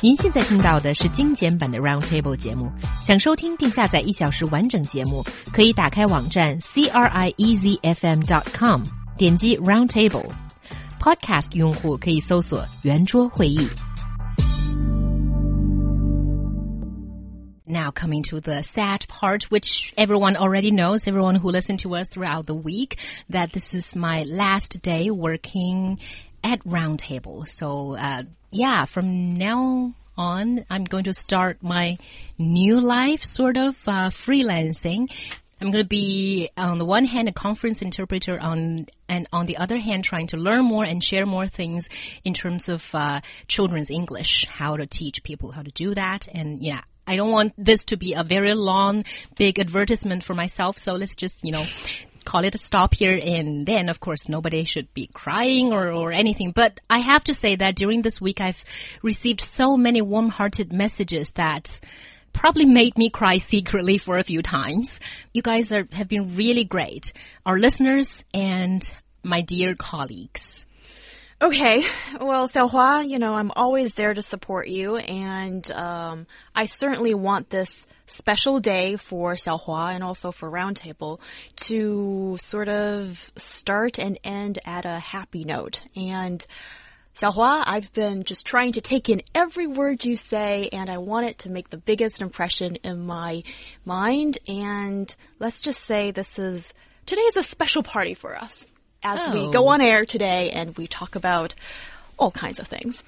您现在听到的是精简版的 Roundtable 节目。想收听并下载一小时完整节目，可以打开网站 c r i e z f m dot com，点击 Roundtable。Podcast 用户可以搜索圆桌会议。Now coming to the sad part, which everyone already knows, everyone who listened to us throughout the week, that this is my last day working at Roundtable. So, uh, yeah, from now on, I'm going to start my new life, sort of uh, freelancing. I'm going to be on the one hand a conference interpreter on and on the other hand trying to learn more and share more things in terms of uh, children's English, how to teach people how to do that, and yeah. I don't want this to be a very long, big advertisement for myself. So let's just, you know, call it a stop here. And then, of course, nobody should be crying or, or anything. But I have to say that during this week, I've received so many warm-hearted messages that probably made me cry secretly for a few times. You guys are, have been really great. Our listeners and my dear colleagues. Okay, well, Xiaohua, you know, I'm always there to support you, and um, I certainly want this special day for Xiaohua and also for Roundtable to sort of start and end at a happy note. And Xiaohua, I've been just trying to take in every word you say, and I want it to make the biggest impression in my mind. And let's just say this is today is a special party for us as Oh. we go on air today and we talk about all kinds of things.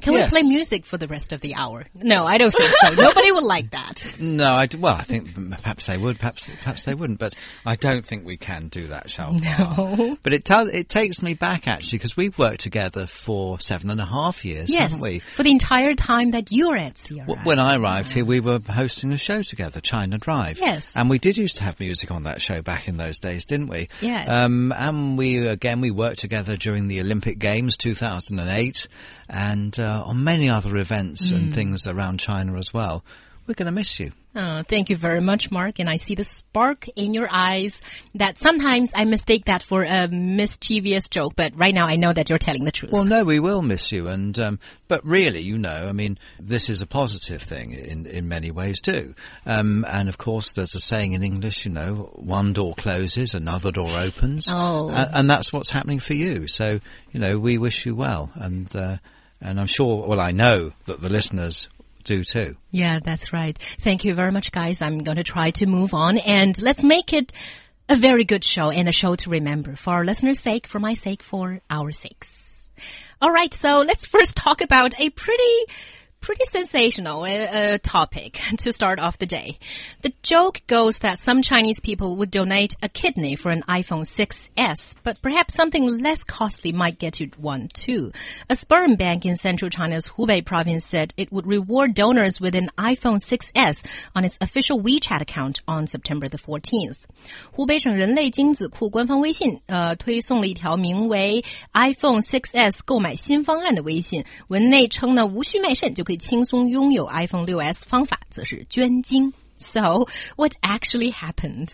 Can Yes. we play music for the rest of the hour? No, I don't think so. Nobody would like that. No, I d- well, I think perhaps they would, perhaps perhaps they wouldn't, but I don't think we can do that, shall we? No. But it does. It takes me back actually because we've worked together for seven and a half years, Yes, haven't we? for the entire time that you're at Sierra. W- When I arrived here, we were hosting a show together, China Drive. Yes. And we did used to have music on that show back in those days, didn't we? Yes. Um, and we, again, we worked together during the Olympic Games 2008 and uh, on many other events Mm. and things around China as well. We're going to miss you. Oh, thank you very much, Mark. And I see the spark in your eyes that sometimes I mistake that for a mischievous joke, but right now I know that you're telling the truth. Well, no, we will miss you, and um, but really, you know, I mean, this is a positive thing in in many ways too. Um, and of course, there's a saying in English, you know, one door closes, another door opens. Oh. A- and that's what's happening for you. So, you know, we wish you well, and uh, and I'm sure, well, I know that the listeners do too. Yeah, that's right. Thank you very much, guys. I'm going to try to move on and let's make it a very good show and a show to remember for our listeners' sake, for my sake, for our sakes. All right, so let's first talk about a pretty, pretty sensational uh, uh, topic to start off the day. The joke goes that some Chinese people would donate a kidney for an iPhone 6s, but perhaps something less costly might get you one too. A sperm bank in central China's Hubei province said it would reward donors with an iPhone 6s on its official WeChat account on September the 14th. 湖北省人类精子库官方微信呃推送了一条名为 iPhone 6s 购买新方案的微信，文内称呢无需卖肾就 可以轻松拥有 iPhone 6s，方法则是捐精。So what actually happened?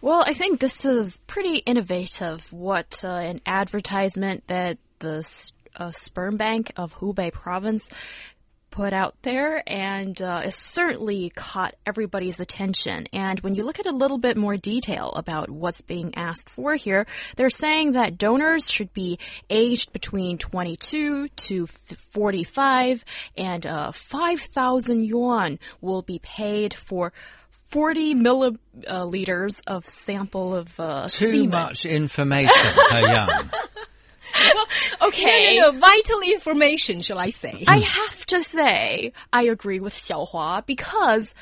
Well, I think this is pretty innovative. What uh, an advertisement that the s- uh, sperm bank of Hubei province put out there, and uh, it certainly caught everybody's attention. And when you look at a little bit more detail about what's being asked for here, they're saying that donors should be aged between 22 to 45, and uh, 5,000 yuan will be paid for 40 milliliters of sample of uh, Too semen. much information per young. Okay. No, no, no, vital information, shall I say? I have to say, I agree with Xiaohua because,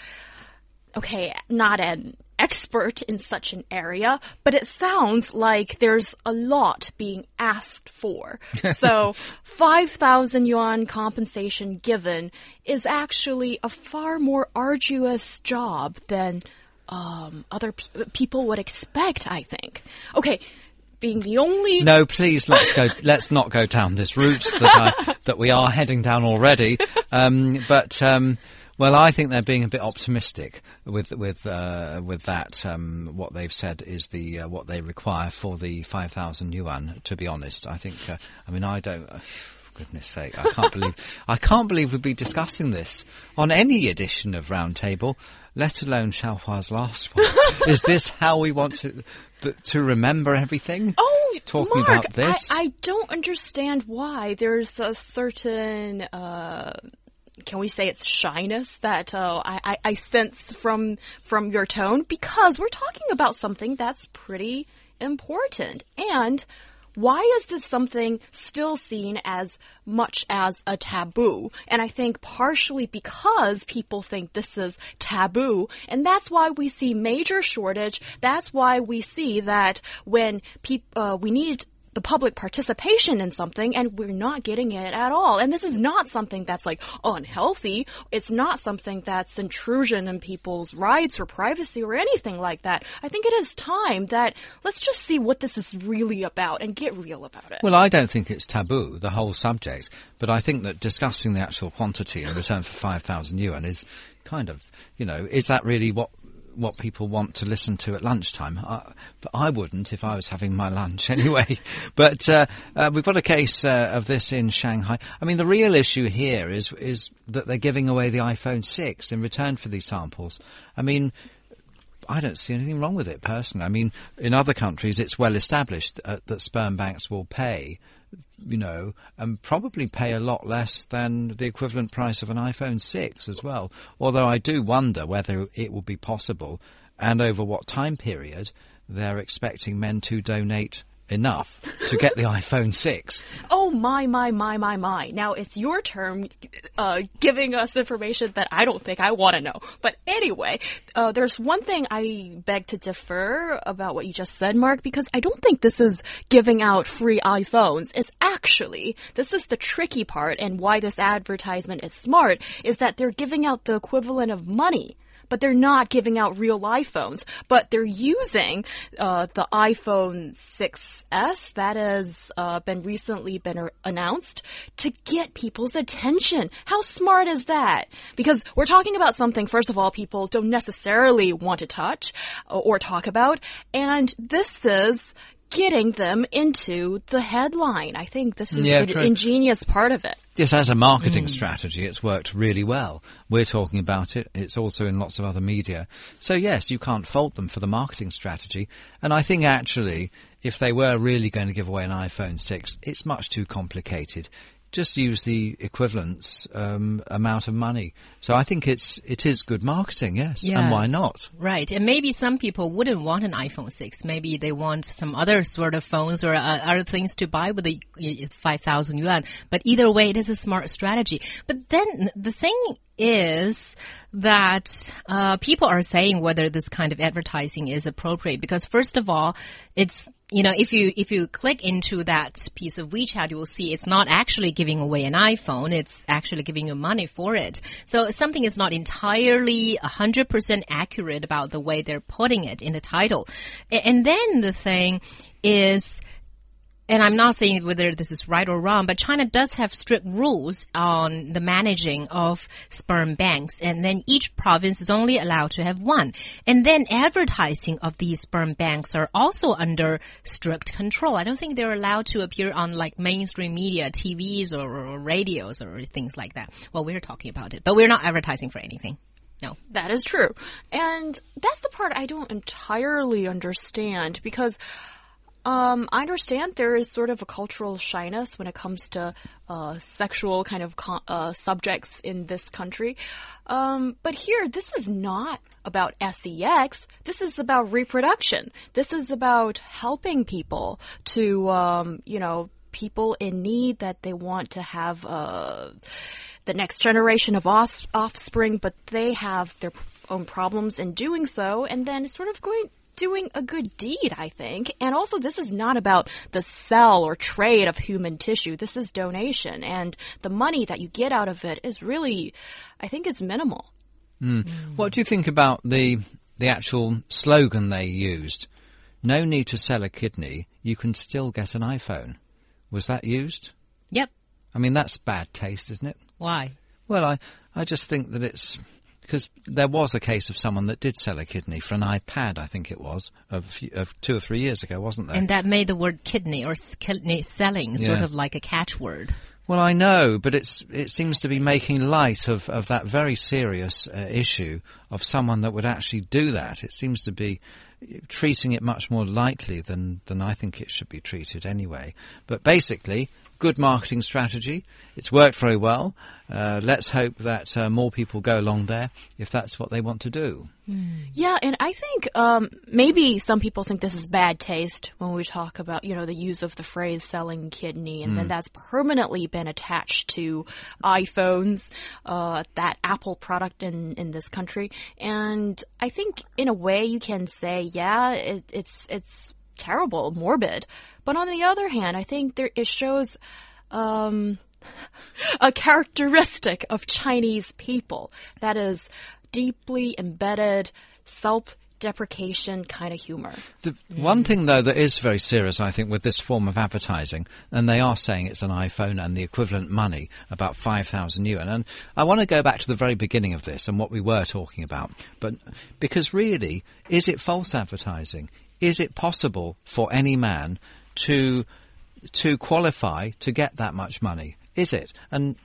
okay, not an expert in such an area, but it sounds like there's a lot being asked for. So, 5,000 yuan compensation given is actually a far more arduous job than um, other pe- people would expect, I think. Okay, being the only No, please let's go. Let's not go down this route that I, that we are heading down already. Um, but um, well, I think they're being a bit optimistic with with uh, with that. Um, what they've said is the uh, what they require for the five thousand yuan. To be honest, I think. Uh, I mean, I don't. goodness sake! I can't believe I can't believe we'd be discussing this on any edition of Roundtable, let alone Xiaohua's last one. Is this how we want to to remember everything? Oh, talking Mark, about this. I, I don't understand why there's a certain. Uh, can we say it's shyness that uh, I, I, I sense from from your tone because we're talking about something that's pretty important and why is this something still seen as much as a taboo? And I think partially because people think this is taboo, and that's why we see major shortage. That's why we see that when people uh, we need the public participation in something and we're not getting it at all. And this is not something that's like unhealthy. It's not something that's intrusion in people's rights or privacy or anything like that. I think it is time that let's just see what this is really about and get real about it. Well, I don't think it's taboo, the whole subject, but I think that discussing the actual quantity in return for 5,000 yuan is kind of, you know, is that really what what people want to listen to at lunchtime. I, but I wouldn't if I was having my lunch anyway. but uh, uh, we've got a case uh, of this in Shanghai. I mean, the real issue here is is that they're giving away the iPhone 6 in return for these samples. I mean. I don't see anything wrong with it personally. I mean, in other countries, it's well established uh, that sperm banks will pay you know, and probably pay a lot less than the equivalent price of an iPhone 6 as well. Although I do wonder whether it will be possible and over what time period they're expecting men to donate enough to get the iPhone 6. Oh my, my, my, my, my. Now it's your turn uh, giving us information that I don't think I want to know. But anyway, uh, there's one thing I beg to differ about what you just said, Mark, because I don't think this is giving out free iPhones. It's actually, this is the tricky part and why this advertisement is smart, is that they're giving out the equivalent of money but they're not giving out real iPhones. But they're using uh, the iPhone 6s that has uh, been recently been announced to get people's attention. How smart is that? Because we're talking about something, first of all, people don't necessarily want to touch uh, or talk about, and this is getting them into the headline. I think this is Yeah, the true. ingenious part of it. Yes, as a marketing mm. strategy, it's worked really well. We're talking about it. It's also in lots of other media. So yes, you can't fault them for the marketing strategy. And I think actually, if they were really going to give away an iPhone 6, it's much too complicated. Just use the equivalence um, amount of money. So I think it's it is good marketing, yes. Yeah. And why not? Right. And maybe some people wouldn't want an iPhone 6. Maybe they want some other sort of phones or uh, other things to buy with the uh, 5,000 yuan. But either way, it is a smart strategy. But then the thing is that uh, people are saying whether this kind of advertising is appropriate because first of all, it's you know if you if you click into that piece of WeChat, you will see it's not actually giving away an iPhone; it's actually giving you money for it. So something is not entirely hundred percent accurate about the way they're putting it in the title. And then the thing is and I'm not saying whether this is right or wrong, but China does have strict rules on the managing of sperm banks. And then each province is only allowed to have one. And then advertising of these sperm banks are also under strict control. I don't think they're allowed to appear on like mainstream media, TVs or, or radios or things like that. Well, we're talking about it, but we're not advertising for anything. No. That is true. And that's the part I don't entirely understand because um, I understand there is sort of a cultural shyness when it comes to uh, sexual kind of uh, subjects in this country. Um, but here, this is not about sex. This is about reproduction. This is about helping people to, um, you know, people in need that they want to have uh, the next generation of offspring, but they have their own problems in doing so, and then sort of going doing a good deed, I think. And also, this is not about the sell or trade of human tissue. This is donation, and the money that you get out of it is really, I think, is minimal. Hmm. Hmm. What do you think about the the actual slogan they used? No need to sell a kidney. You can still get an iPhone. Was that used? Yep. I mean, that's bad taste, isn't it? Why? Well, I, I just think that it's because there was a case of someone that did sell a kidney for an iPad, I think it was, of, of two or three years ago, wasn't there? And that made the word kidney or kidney selling sort Yeah. of like a catchword. Well, I know, but it's it seems to be making light of, of that very serious uh, issue of someone that would actually do that. It seems to be treating it much more lightly than, than I think it should be treated anyway. But basically, good marketing strategy. It's worked very well. Uh, let's hope that uh, more people go along there if that's what they want to do. Yeah, and I think um, maybe some people think this is bad taste when we talk about, you know, the use of the phrase selling kidney, and then that's permanently been attached to iPhones, uh, that Apple product in, in this country. And I think in a way you can say, yeah, it, it's, it's terrible, morbid. But on the other hand, I think there, it shows, um, a characteristic of Chinese people that is deeply embedded self deprecation kind of humor. The one thing, though, that is very serious, I think, with this form of advertising, and they are saying it's an iPhone and the equivalent money, about 5,000 yuan. And I want to go back to the very beginning of this and what we were talking about. But because really, is it false advertising? Is it possible for any man to to qualify to get that much money? Is it? And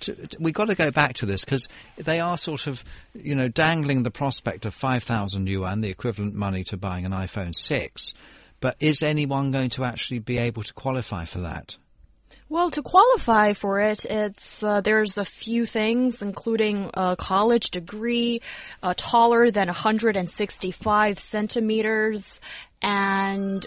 to, to, we've got to go back to this because they are sort of, you know, dangling the prospect of 5,000 yuan, the equivalent money to buying an iPhone 6. But is anyone going to actually be able to qualify for that? Well, to qualify for it, it's uh, there's a few things, including a college degree, uh, taller than 165 centimeters, and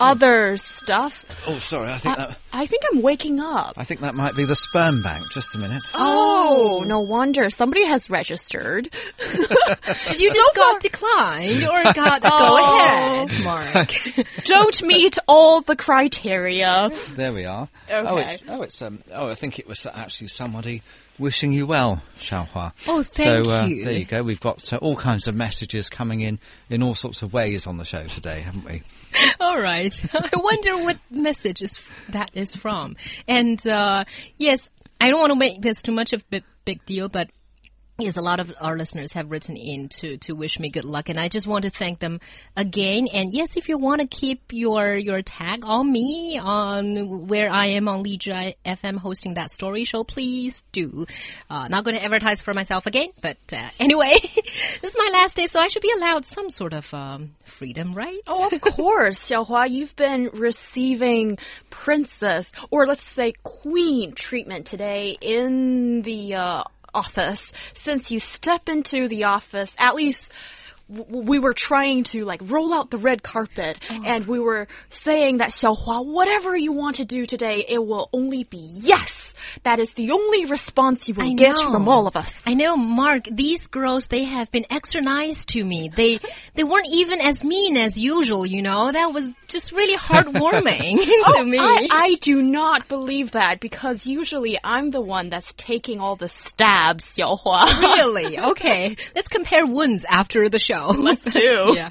other stuff. Oh, sorry, I think I, that I think I'm waking up. I think that might be the sperm bank. Just a minute. Oh, no wonder somebody has registered. Did you just got declined or got go Oh. ahead, Mark? Don't meet all the criteria. There we are. Oh, it's oh, it's um. Oh, I think it was actually somebody wishing you well, Xiaohua. Oh, thank so, uh, you. There you go. We've got uh, all kinds of messages coming in in all sorts of ways on the show today, haven't we? All right. I wonder what message is that is from. And uh, yes, I don't want to make this too much of a big, big deal, but yes, a lot of our listeners have written in to, to wish me good luck, and I just want to thank them again. And yes, if you want to keep your your tag on me on where I am on Lizhi FM hosting that story show, please do. Uh, not going to advertise for myself again, but uh, anyway, this is my last day, so I should be allowed some sort of um, freedom, right? Oh, of course, Xiaohua, you've been receiving princess, or let's say queen treatment today in the uh, office. Since you step into the office, at least we were trying to like roll out the red carpet oh. and we were saying that Xiaohua, whatever you want to do today, it will only be yes. That is the only response you will I get know. from all of us. I know, Mark. These girls, they have been extra nice to me. They they weren't even as mean as usual. You know, that was just really heartwarming to oh, me. Oh, I, I do not believe that because usually I'm the one that's taking all the stabs, Xiaohua. really? Okay, let's compare wounds after the show. Let's do. yeah.